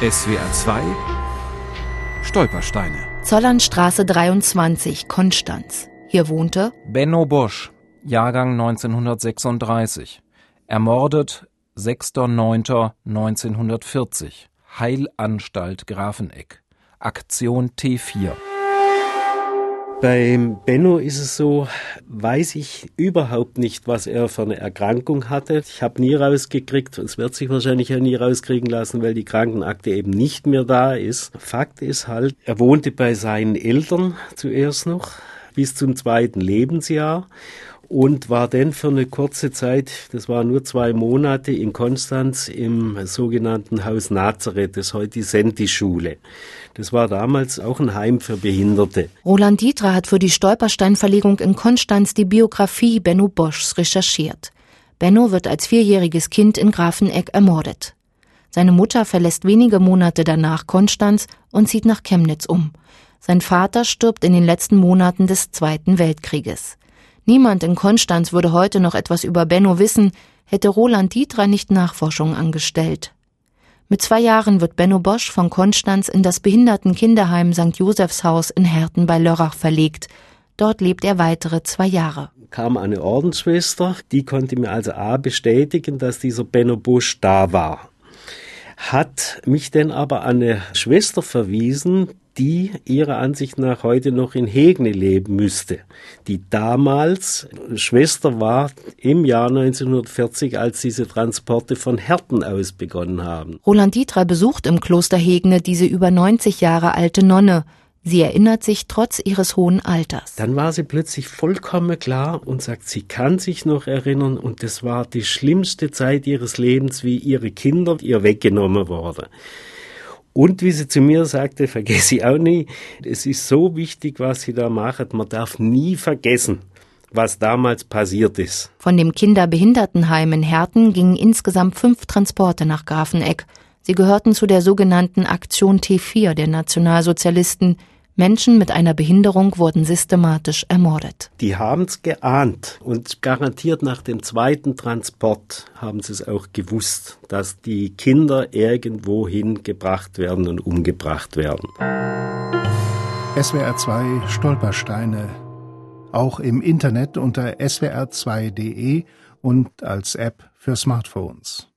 SWR 2 Stolpersteine. Zollernstraße 23, Konstanz. Hier wohnte Benno Bosch, Jahrgang 1936. Ermordet 6.9.1940. Heilanstalt Grafeneck. Aktion T4. Beim Benno ist es so, weiß ich überhaupt nicht, was er für eine Erkrankung hatte. Ich habe nie rausgekriegt, es wird sich wahrscheinlich auch nie rauskriegen lassen, weil die Krankenakte eben nicht mehr da ist. Fakt ist halt, er wohnte bei seinen Eltern zuerst noch bis zum zweiten Lebensjahr und war dann für eine kurze Zeit, das war nur zwei Monate, in Konstanz im sogenannten Haus Nazareth, das ist heute die Senti-Schule. Das war damals auch ein Heim für Behinderte. Roland Dietra hat für die Stolpersteinverlegung in Konstanz die Biografie Benno Boschs recherchiert. Benno wird als vierjähriges Kind in Grafeneck ermordet. Seine Mutter verlässt wenige Monate danach Konstanz und zieht nach Chemnitz um. Sein Vater stirbt in den letzten Monaten des Zweiten Weltkrieges. Niemand in Konstanz würde heute noch etwas über Benno wissen, hätte Roland Dietra nicht Nachforschungen angestellt. Mit zwei Jahren wird Benno Bosch von Konstanz in das Behindertenkinderheim St. Josefshaus in Herten bei Lörrach verlegt. Dort lebt er weitere zwei Jahre. Kam eine Ordensschwester, die konnte mir also A bestätigen, dass dieser Benno Bosch da war. Hat mich denn aber an eine Schwester verwiesen, die ihrer Ansicht nach heute noch in Hegne leben müsste, die damals Schwester war im Jahr 1940, als diese Transporte von Herten aus begonnen haben. Roland Dietra besucht im Kloster Hegne diese über 90 Jahre alte Nonne. Sie erinnert sich trotz ihres hohen Alters. Dann war sie plötzlich vollkommen klar und sagt, sie kann sich noch erinnern und das war die schlimmste Zeit ihres Lebens, wie ihre Kinder ihr weggenommen wurden. Und wie sie zu mir sagte, vergesse ich auch nie, es ist so wichtig, was sie da macht. Man darf nie vergessen, was damals passiert ist. Von dem Kinderbehindertenheim in Herten gingen insgesamt fünf Transporte nach Grafeneck. Sie gehörten zu der sogenannten Aktion T4 der Nationalsozialisten, Menschen mit einer Behinderung wurden systematisch ermordet. Die haben es geahnt und garantiert nach dem zweiten Transport haben sie es auch gewusst, dass die Kinder irgendwohin gebracht werden und umgebracht werden. SWR 2 Stolpersteine. Auch im Internet unter swr2.de und als App für Smartphones.